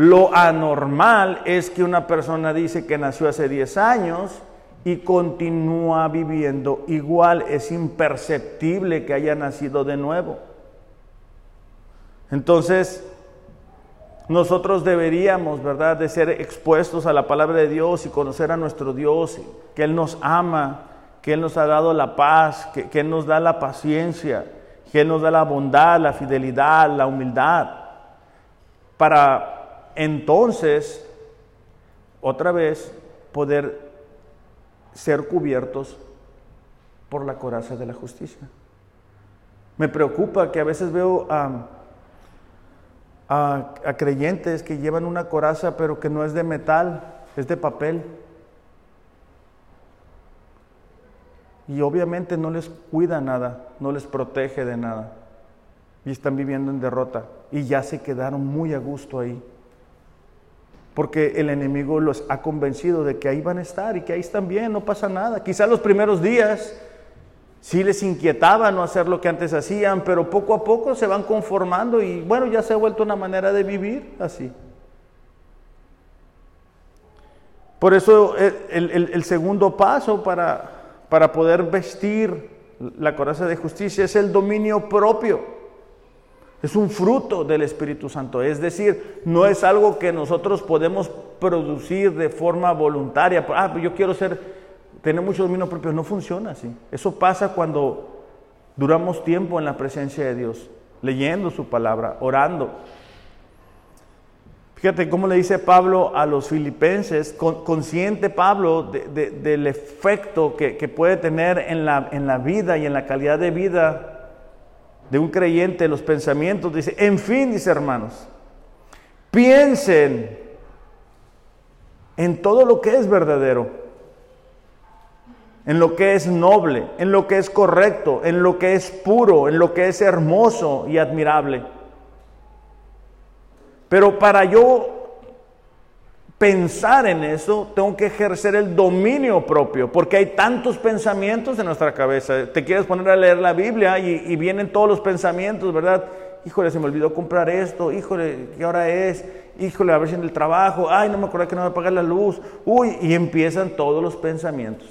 Speaker 1: Lo anormal es que una persona dice que nació hace 10 años y continúa viviendo igual. Es imperceptible que haya nacido de nuevo. Entonces, nosotros deberíamos, ¿verdad?, de ser expuestos a la palabra de Dios y conocer a nuestro Dios, que Él nos ama, que Él nos ha dado la paz, que, que Él nos da la paciencia, que Él nos da la bondad, la fidelidad, la humildad, para entonces, otra vez, poder ser cubiertos por la coraza de la justicia. Me preocupa que a veces veo a creyentes que llevan una coraza pero que no es de metal, es de papel. y obviamente no les cuida nada, no les protege de nada. Y están viviendo en derrota y ya se quedaron muy a gusto ahí. Porque el enemigo los ha convencido de que ahí van a estar y que ahí están bien, no pasa nada. Quizá los primeros días sí les inquietaba no hacer lo que antes hacían, pero poco a poco se van conformando y bueno, ya se ha vuelto una manera de vivir así. Por eso el, segundo paso para, para poder vestir la coraza de justicia es el dominio propio. Es un fruto del Espíritu Santo. Es decir, no es algo que nosotros podemos producir de forma voluntaria. Ah, pues yo quiero ser, tener mucho dominio propio. No funciona así. Eso pasa cuando duramos tiempo en la presencia de Dios, leyendo su palabra, orando. Fíjate cómo le dice Pablo a los filipenses, consciente Pablo del efecto que, puede tener en la vida y en la calidad de vida de un creyente, los pensamientos, dice, en fin, dice hermanos, piensen en todo lo que es verdadero, en lo que es noble, en lo que es correcto, en lo que es puro, en lo que es hermoso y admirable. Pero para yo pensar en eso, tengo que ejercer el dominio propio, porque hay tantos pensamientos en nuestra cabeza. Te quieres poner a leer la Biblia y, vienen todos los pensamientos, ¿verdad? Híjole, se me olvidó comprar esto, híjole, ¿qué hora es? Híjole, a ver si en el trabajo, ay, no me acuerdo que no me pagar la luz, uy, y empiezan todos los pensamientos.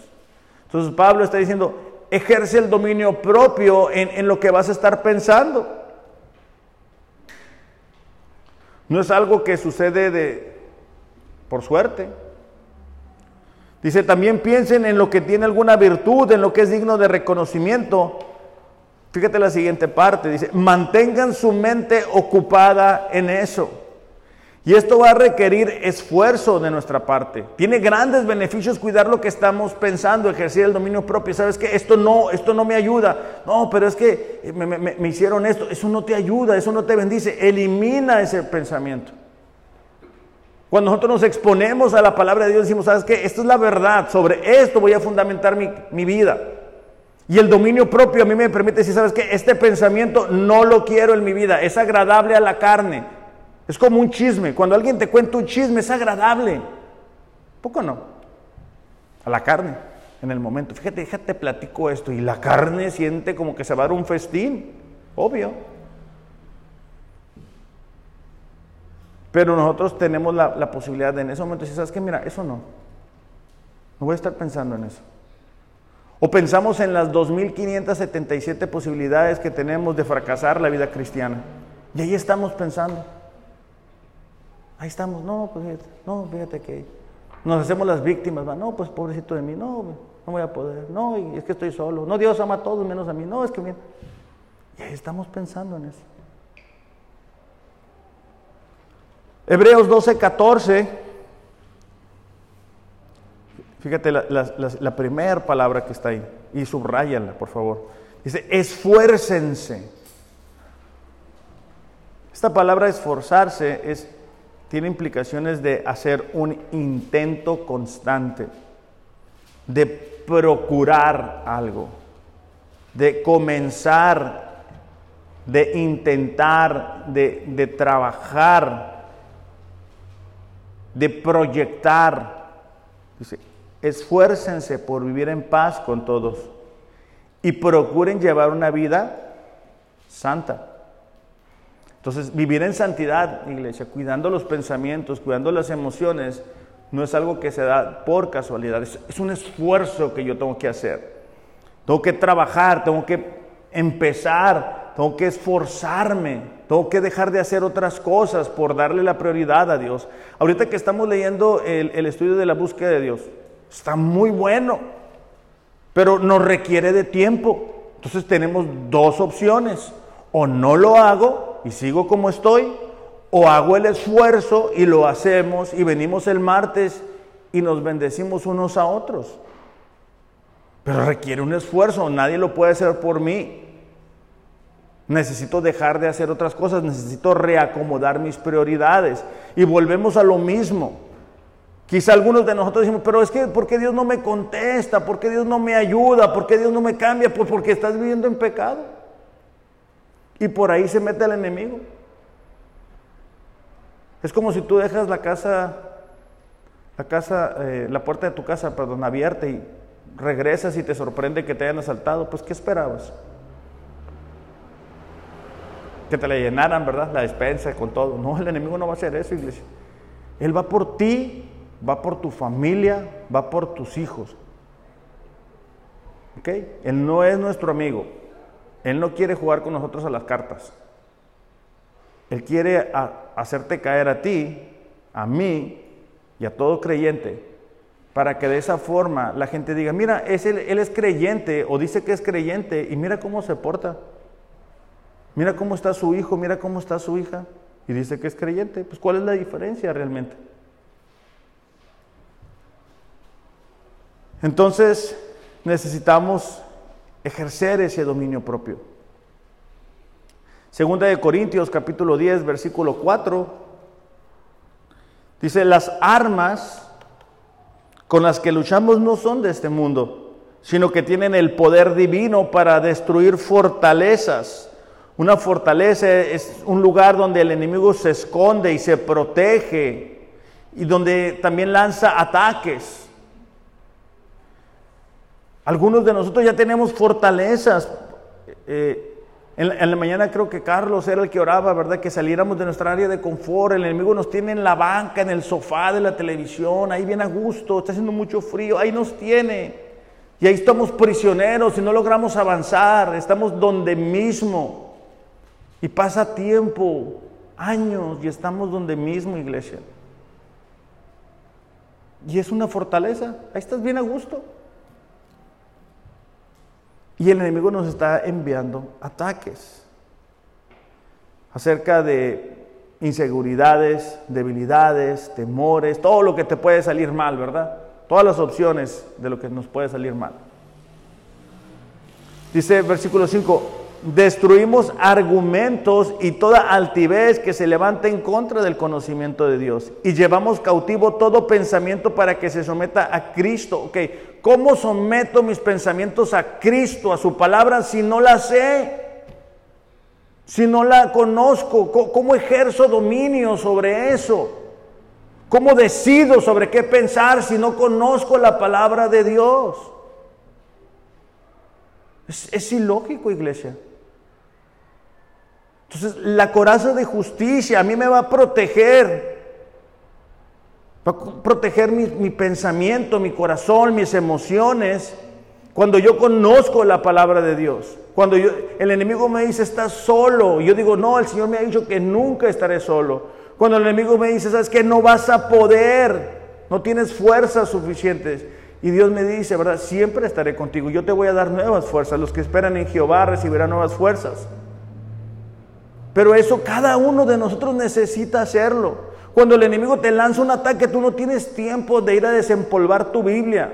Speaker 1: Entonces Pablo está diciendo, ejerce el dominio propio en, en lo que vas a estar pensando. No es algo que sucede de, por suerte. Dice, también piensen en lo que tiene alguna virtud, en lo que es digno de reconocimiento. Fíjate la siguiente parte, dice, mantengan su mente ocupada en eso. Y esto va a requerir esfuerzo de nuestra parte. Tiene grandes beneficios cuidar lo que estamos pensando, ejercer el dominio propio. ¿Sabes que Esto no, esto no me ayuda. No, pero es que me, me hicieron esto. Eso no te ayuda, eso no te bendice. Elimina ese pensamiento. Cuando nosotros nos exponemos a la palabra de Dios, decimos, ¿sabes qué? Esto es la verdad, sobre esto voy a fundamentar mi, vida. Y el dominio propio a mí me permite decir, ¿sabes qué? Este pensamiento no lo quiero en mi vida, es agradable a la carne. Es como un chisme. Cuando alguien te cuenta un chisme, es agradable. ¿Poco no? A la carne, en el momento. Fíjate, fíjate, platico esto. Y la carne siente como que se va a dar un festín. Obvio. Pero nosotros tenemos la, posibilidad de en ese momento decir, ¿sabes qué? Mira, eso no. No voy a estar pensando en eso. O pensamos en las 2.577 posibilidades que tenemos de fracasar la vida cristiana. Y ahí estamos pensando. Ahí estamos, no, pues fíjate, no, fíjate que nos hacemos las víctimas, no, pues pobrecito de mí, no, no voy a poder, no, y es que estoy solo, no, Dios ama a todos menos a mí, no, es que bien. Y ahí estamos pensando en eso. Hebreos 12, 14. Fíjate la, primera palabra que está ahí. Y subrayanla, por favor. Dice, esfuércense. Esta palabra esforzarse es, tiene implicaciones de hacer un intento constante, de procurar algo, de comenzar, de intentar, de, de trabajar de proyectar. Esfuércense por vivir en paz con todos y procuren llevar una vida santa. Entonces, vivir en santidad, iglesia, cuidando los pensamientos, cuidando las emociones, no es algo que se da por casualidad, es, es un esfuerzo que yo tengo que hacer. Tengo que trabajar, tengo que empezar, tengo que esforzarme tengo que dejar de hacer otras cosas por darle la prioridad a Dios. Ahorita que estamos leyendo el, estudio de la búsqueda de Dios, está muy bueno, pero nos requiere de tiempo. Entonces tenemos dos opciones. O no lo hago y sigo como estoy, o hago el esfuerzo y lo hacemos y venimos el martes y nos bendecimos unos a otros. Pero requiere un esfuerzo, nadie lo puede hacer por mí. Necesito dejar de hacer otras cosas, necesito reacomodar mis prioridades. Y volvemos a lo mismo. Quizá algunos de nosotros decimos, pero es que ¿por qué Dios no me contesta? ¿Por qué Dios no me ayuda? ¿Por qué Dios no me cambia? Pues porque estás viviendo en pecado. Y por ahí se mete el enemigo. Es como si tú dejas la casa, la casa, eh, la puerta de tu casa, perdón, abierta y regresas y te sorprende que te hayan asaltado. Pues, ¿qué esperabas? Que te la llenaran, ¿verdad? La despensa con todo. No, el enemigo no va a hacer eso, iglesia. Él va por ti, va por tu familia, va por tus hijos. ¿Ok? Él no es nuestro amigo. Él no quiere jugar con nosotros a las cartas. Él quiere hacerte caer a ti, a mí y a todo creyente, para que de esa forma la gente diga, mira, es él, él es creyente o dice que es creyente y mira cómo se porta. Mira cómo está su hijo, mira cómo está su hija y dice que es creyente. Pues ¿cuál es la diferencia realmente? Entonces necesitamos ejercer ese dominio propio. Segunda de Corintios capítulo 10 versículo 4 dice, las armas con las que luchamos no son de este mundo, sino que tienen el poder divino para destruir fortalezas. Una fortaleza es un lugar donde el enemigo se esconde y se protege y donde también lanza ataques. Algunos de nosotros ya tenemos fortalezas. Eh, en la, mañana creo que Carlos era el que oraba, ¿verdad? Que saliéramos de nuestra área de confort. El enemigo nos tiene en la banca, en el sofá de la televisión, ahí bien a gusto, está haciendo mucho frío, ahí nos tiene. Y ahí estamos prisioneros y no logramos avanzar, estamos donde mismo. Y pasa tiempo, años, y estamos donde mismo, iglesia. Y es una fortaleza, ahí estás bien a gusto. Y el enemigo nos está enviando ataques acerca de inseguridades, debilidades, temores, todo lo que te puede salir mal, ¿verdad? Todas las opciones de lo que nos puede salir mal. Dice versículo 5, destruimos argumentos y toda altivez que se levanta en contra del conocimiento de Dios y llevamos cautivo todo pensamiento para que se someta a Cristo. Ok, ¿cómo someto mis pensamientos a Cristo, a su palabra, si no la sé? Si no la conozco, ¿cómo ejerzo dominio sobre eso? ¿Cómo decido sobre qué pensar si no conozco la palabra de Dios? Es, es ilógico, iglesia. Entonces, la coraza de justicia a mí me va a proteger. Va a proteger mi, pensamiento, mi corazón, mis emociones. Cuando yo conozco la palabra de Dios. Cuando el enemigo me dice, estás solo. yo digo, no, el Señor me ha dicho que nunca estaré solo. Cuando el enemigo me dice, sabes que no vas a poder. No tienes fuerzas suficientes. Y Dios me dice. Siempre estaré contigo. Yo te voy a dar nuevas fuerzas. Los que esperan en Jehová recibirán nuevas fuerzas. Pero eso cada uno de nosotros necesita hacerlo. Cuando el enemigo te lanza un ataque, tú no tienes tiempo de ir a desempolvar tu Biblia.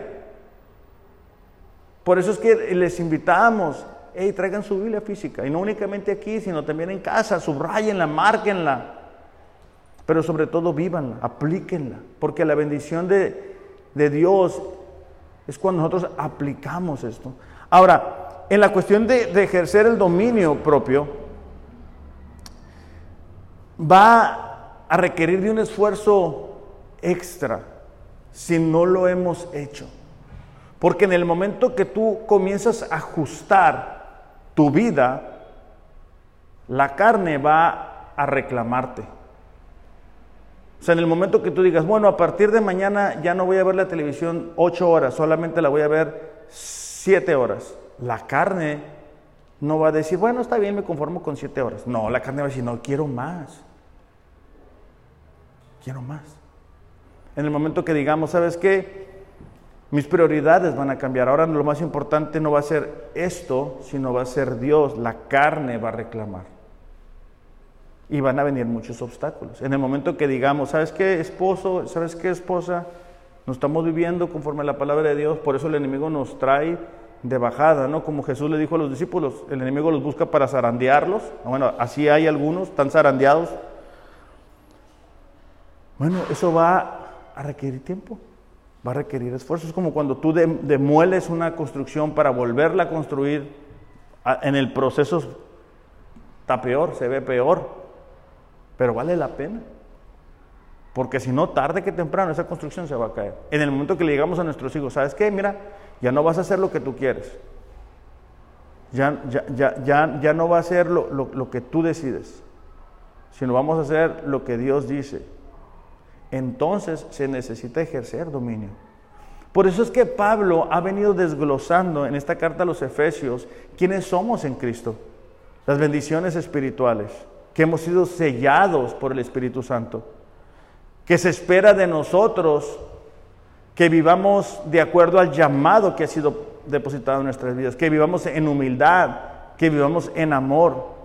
Speaker 1: Por eso es que les invitamos, hey, traigan su Biblia física, y no únicamente aquí, sino también en casa, subrayenla, márquenla, pero sobre todo vívanla, aplíquenla, porque la bendición de, Dios es cuando nosotros aplicamos esto. Ahora, en la cuestión de ejercer el dominio propio, va a requerir de un esfuerzo extra si no lo hemos hecho. Porque en el momento que tú comienzas a ajustar tu vida, la carne va a reclamarte. O sea, en el momento que tú digas, bueno, a partir de mañana ya no voy a ver la televisión ocho horas, solamente la voy a ver siete horas. La carne no va a decir, bueno, está bien, me conformo con siete horas. No, la carne va a decir, no, quiero más quiero más. En el momento que digamos, ¿sabes qué? Mis prioridades van a cambiar. Ahora lo más importante no va a ser esto, sino va a ser Dios. La carne va a reclamar. Y van a venir muchos obstáculos. En el momento que digamos, ¿sabes qué, esposo? ¿Sabes qué, esposa? Nos estamos viviendo conforme a la palabra de Dios, por eso el enemigo nos trae de bajada, ¿no? Como Jesús le dijo a los discípulos, el enemigo los busca para zarandearlos. Bueno, así hay algunos, están zarandeados bueno, eso va a requerir tiempo, va a requerir esfuerzo. Es como cuando tú demueles una construcción para volverla a construir, en el proceso está peor, se ve peor, pero vale la pena. Porque si no, tarde que temprano esa construcción se va a caer. En el momento que le llegamos a nuestros hijos, ¿sabes qué? Mira, ya no vas a hacer lo que tú quieres. Ya, ya, ya, ya, no va a ser lo, lo que tú decides, sino vamos a hacer lo que Dios dice. Entonces se necesita ejercer dominio. Por eso es que Pablo ha venido desglosando en esta carta a los Efesios quiénes somos en Cristo, las bendiciones espirituales, que hemos sido sellados por el Espíritu Santo que se espera de nosotros que vivamos de acuerdo al llamado que ha sido depositado en nuestras vidas, que vivamos en humildad, que vivamos en amor,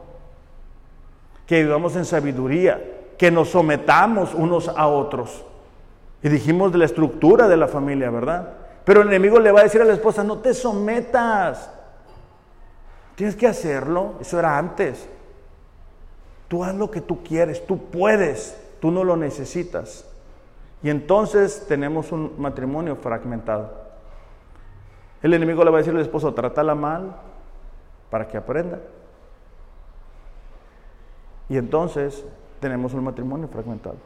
Speaker 1: que vivamos en sabiduría, que nos sometamos unos a otros. Y dijimos de la estructura de la familia, ¿verdad? Pero el enemigo le va a decir a la esposa, no te sometas. Tienes que hacerlo. Eso era antes. Tú haz lo que tú quieres, tú puedes tú no lo necesitas. Y entonces tenemos un matrimonio fragmentado. El enemigo le va a decir al esposo, trátala mal para que aprenda. Y entonces tenemos un matrimonio fragmentado.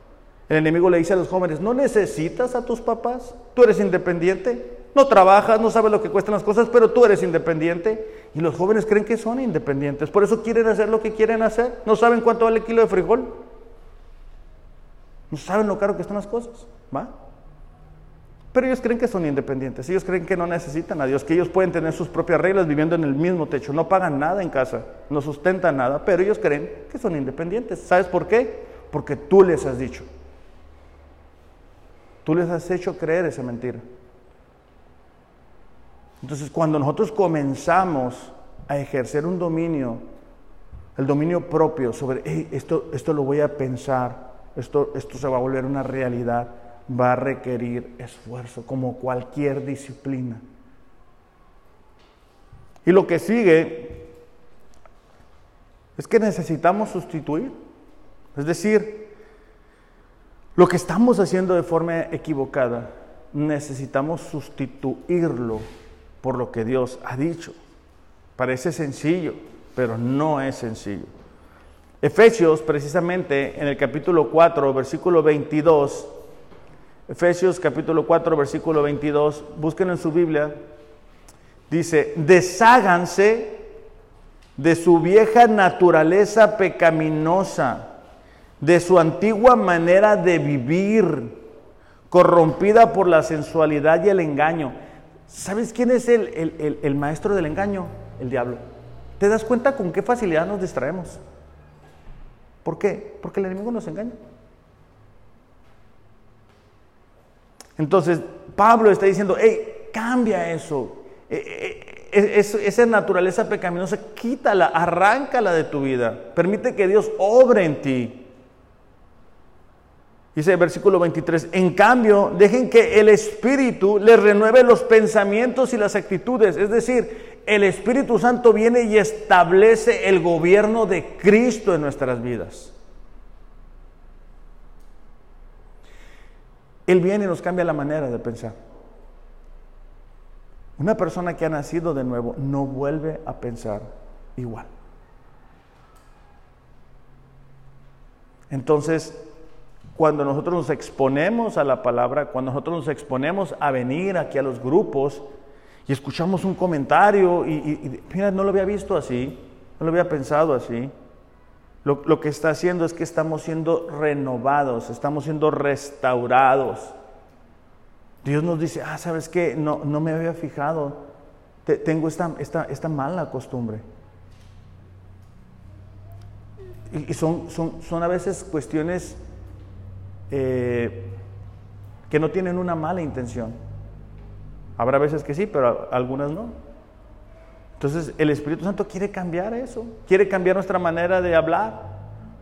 Speaker 1: El enemigo le dice a los jóvenes, no necesitas a tus papás, tú eres independiente, no trabajas, no sabes lo que cuestan las cosas, pero tú eres independiente. Y los jóvenes creen que son independientes, por eso quieren hacer lo que quieren hacer, no saben cuánto vale el kilo de frijol. No saben lo caro que están las cosas, ¿va? Pero ellos creen que son independientes, ellos creen que no necesitan a Dios, que ellos pueden tener sus propias reglas viviendo en el mismo techo, no pagan nada en casa, no sustentan nada, pero ellos creen que son independientes. ¿Sabes por qué? Porque tú les has dicho. Tú les has hecho creer esa mentira. Entonces, cuando nosotros comenzamos a ejercer un dominio, el dominio propio sobre, esto, esto lo voy a pensar, esto, esto se va a volver una realidad, va a requerir esfuerzo, como cualquier disciplina. Y lo que sigue es que necesitamos sustituir. Es decir, lo que estamos haciendo de forma equivocada, necesitamos sustituirlo por lo que Dios ha dicho. Parece sencillo, pero no es sencillo. Efesios, precisamente en el capítulo 4, versículo 22, Efesios capítulo 4, versículo 22, busquen en su Biblia, dice, desháganse de su vieja naturaleza pecaminosa, de su antigua manera de vivir, corrompida por la sensualidad y el engaño. ¿Sabes quién es el, el maestro del engaño? El diablo. ¿Te das cuenta con qué facilidad nos distraemos? ¿Por qué? Porque el enemigo nos engaña. Entonces, Pablo está diciendo, hey, cambia eso. Eh, eh, eh, esa naturaleza pecaminosa, quítala, arráncala de tu vida. Permite que Dios obre en ti. Dice el versículo 23, en cambio, dejen que el Espíritu les renueve los pensamientos y las actitudes. Es decir, el Espíritu Santo viene y establece el gobierno de Cristo en nuestras vidas. Él viene y nos cambia la manera de pensar. Una persona que ha nacido de nuevo no vuelve a pensar igual. Entonces, cuando nosotros nos exponemos a la palabra, cuando nosotros nos exponemos a venir aquí a los grupos, y escuchamos un comentario y, mira, no lo había visto así, no lo había pensado así. Lo, que está haciendo es que estamos siendo renovados, estamos siendo restaurados. Dios nos dice, ah, ¿sabes qué? No, no me había fijado, tengo esta, esta, esta, mala costumbre. Y, son, son, son, a veces cuestiones eh, que no tienen una mala intención. Habrá veces que sí, pero algunas no. Entonces el Espíritu Santo quiere cambiar eso, quiere cambiar nuestra manera de hablar.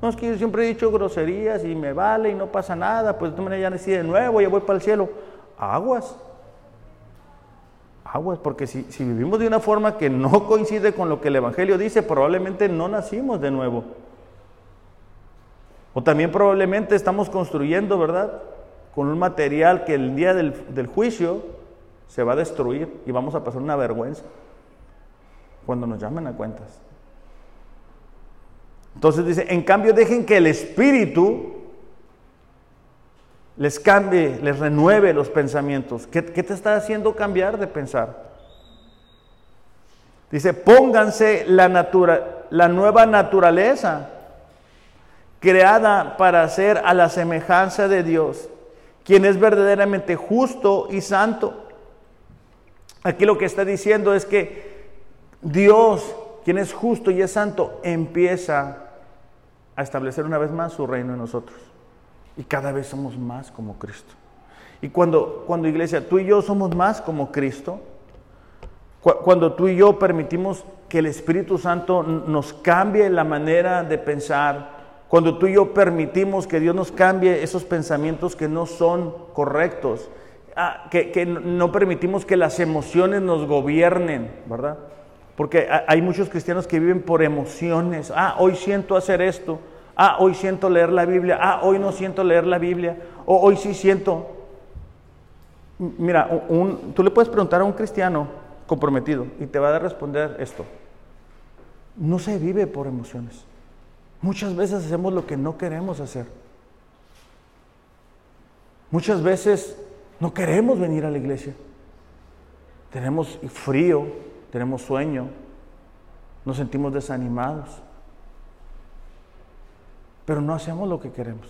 Speaker 1: No es que yo siempre he dicho groserías y me vale y no pasa nada, pues de todas maneras ya nací de nuevo, ya voy para el cielo. Aguas. Aguas, porque si, si vivimos de una forma que no coincide con lo que el Evangelio dice, probablemente no nacimos de nuevo. O también probablemente estamos construyendo, ¿verdad? con un material que el día del, del juicio se va a destruir y vamos a pasar una vergüenza cuando nos llamen a cuentas. Entonces dice, en cambio dejen que el Espíritu les cambie, les renueve los pensamientos. ¿Qué, te está haciendo cambiar de pensar? Dice, pónganse la, natura, la nueva naturaleza creada para ser a la semejanza de Dios, quien es verdaderamente justo y santo. Aquí lo que está diciendo es que Dios, quien es justo y es santo, empieza a establecer una vez más su reino en nosotros. Y cada vez somos más como Cristo. Y cuando, cuando iglesia, tú y yo somos más como Cristo, cuando tú y yo permitimos que el Espíritu Santo nos cambie la manera de pensar, cuando tú y yo permitimos que Dios nos cambie esos pensamientos que no son correctos, ah, que, que no permitimos que las emociones nos gobiernen, ¿verdad? Porque hay muchos cristianos que viven por emociones. Ah, hoy siento hacer esto. Ah, hoy siento leer la Biblia. Ah, hoy no siento leer la Biblia. O hoy sí siento. Mira, tú le puedes preguntar a un cristiano comprometido y te va a responder esto. No se vive por emociones. Muchas veces hacemos lo que no queremos hacer. Muchas veces no queremos venir a la iglesia. Tenemos frío, tenemos sueño, nos sentimos desanimados. Pero no hacemos lo que queremos.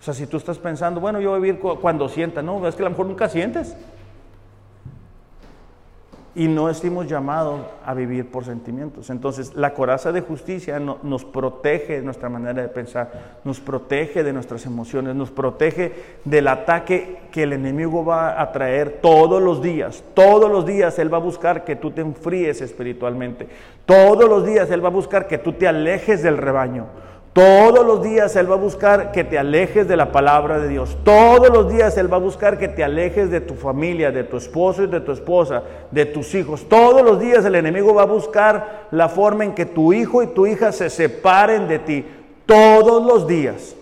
Speaker 1: O sea, si tú estás pensando, bueno, yo voy a vivir cuando sienta, no, es que a lo mejor nunca sientes y no estamos llamados a vivir por sentimientos. Entonces, la coraza de justicia nos protege de nuestra manera de pensar, nos protege de nuestras emociones, nos protege del ataque que el enemigo va a traer todos los días. Todos los días Él va a buscar que tú te enfríes espiritualmente. Todos los días Él va a buscar que tú te alejes del rebaño. Todos los días Él va a buscar que te alejes de la palabra de Dios. Todos los días Él va a buscar que te alejes de tu familia, de tu esposo y de tu esposa, de tus hijos. Todos los días el enemigo va a buscar la forma en que tu hijo y tu hija se separen de ti. Todos los días.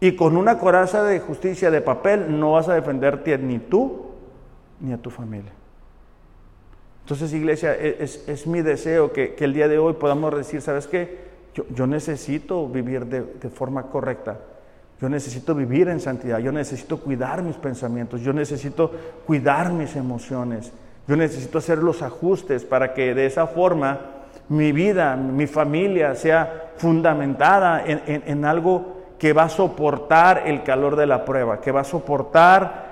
Speaker 1: Y con una coraza de justicia de papel no vas a defenderte ni tú ni a tu familia. Entonces, iglesia, es, mi deseo que, que el día de hoy podamos decir, ¿sabes qué? Yo, necesito vivir de, forma correcta. Yo necesito vivir en santidad. Yo necesito cuidar mis pensamientos. Yo necesito cuidar mis emociones. Yo necesito hacer los ajustes para que de esa forma mi vida, mi familia sea fundamentada en, algo que va a soportar el calor de la prueba, que va a soportar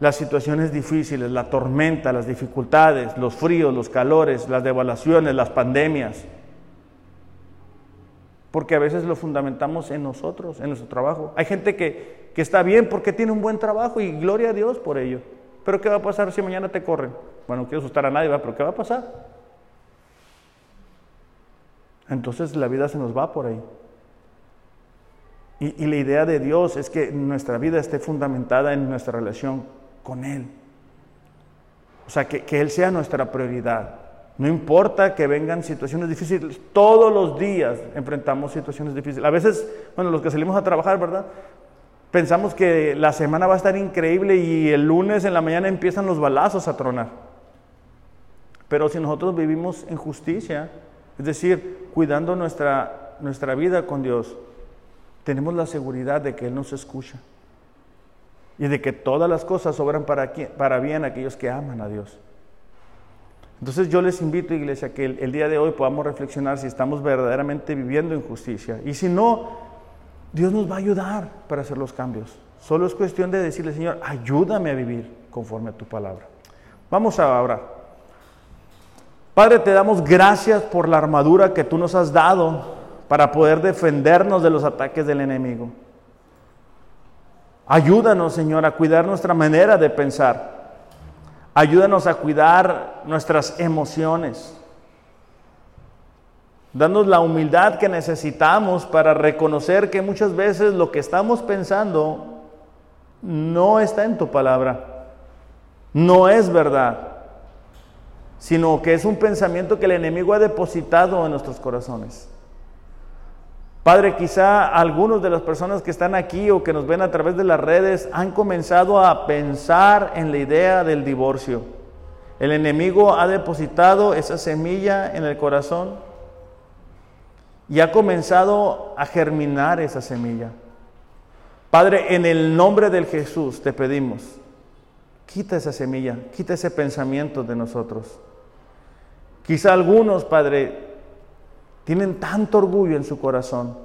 Speaker 1: las situaciones difíciles, la tormenta, las dificultades, los fríos, los calores, las devaluaciones, las pandemias porque a veces lo fundamentamos en nosotros, en nuestro trabajo. Hay gente que, está bien porque tiene un buen trabajo y gloria a Dios por ello. Pero ¿qué va a pasar si mañana te corren? Bueno, no quiero asustar a nadie, pero ¿qué va a pasar? Entonces la vida se nos va por ahí. Y, la idea de Dios es que nuestra vida esté fundamentada en nuestra relación con Él. O sea, que, que Él sea nuestra prioridad. No importa que vengan situaciones difíciles, todos los días enfrentamos situaciones difíciles. A veces, bueno, los que salimos a trabajar, ¿verdad? Pensamos que la semana va a estar increíble y el lunes en la mañana empiezan los balazos a tronar. Pero si nosotros vivimos en justicia, es decir, cuidando nuestra, nuestra vida con Dios, tenemos la seguridad de que Él nos escucha y de que todas las cosas obran para, para bien aquellos que aman a Dios. Entonces yo les invito, iglesia, que el, día de hoy podamos reflexionar si estamos verdaderamente viviendo en justicia. Y si no, Dios nos va a ayudar para hacer los cambios. Solo es cuestión de decirle, Señor, ayúdame a vivir conforme a tu palabra. Vamos a orar. Padre, te damos gracias por la armadura que tú nos has dado para poder defendernos de los ataques del enemigo. Ayúdanos, Señor, a cuidar nuestra manera de pensar. Ayúdanos a cuidar nuestras emociones. Danos la humildad que necesitamos para reconocer que muchas veces lo que estamos pensando no está en tu palabra, no es verdad, sino que es un pensamiento que el enemigo ha depositado en nuestros corazones. Padre, quizá algunos de las personas que están aquí o que nos ven a través de las redes han comenzado a pensar en la idea del divorcio. El enemigo ha depositado esa semilla en el corazón y ha comenzado a germinar esa semilla. Padre, en el nombre del Jesús te pedimos, quita esa semilla, quita ese pensamiento de nosotros. Quizá algunos, Padre, tienen tanto orgullo en su corazón,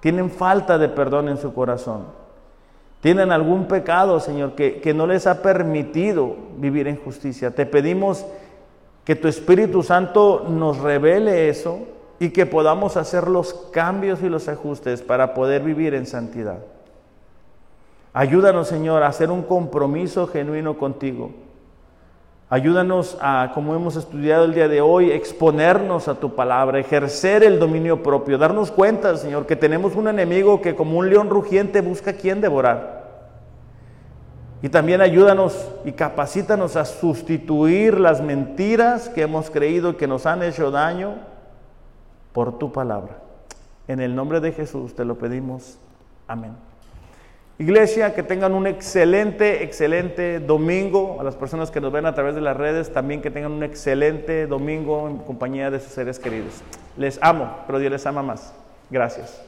Speaker 1: tienen falta de perdón en su corazón, tienen algún pecado, Señor, que, que no les ha permitido vivir en justicia. Te pedimos que tu Espíritu Santo nos revele eso y que podamos hacer los cambios y los ajustes para poder vivir en santidad. Ayúdanos, Señor, a hacer un compromiso genuino contigo Ayúdanos a, como hemos estudiado el día de hoy, exponernos a tu palabra, ejercer el dominio propio, darnos cuenta, Señor, que tenemos un enemigo que como un león rugiente busca a quien devorar. Y también ayúdanos y capacítanos a sustituir las mentiras que hemos creído que nos han hecho daño por tu palabra. En el nombre de Jesús te lo pedimos. Amén. Iglesia, que tengan un excelente, excelente domingo. A las personas que nos ven a través de las redes, también que tengan un excelente domingo en compañía de sus seres queridos. Les amo, pero Dios les ama más. Gracias.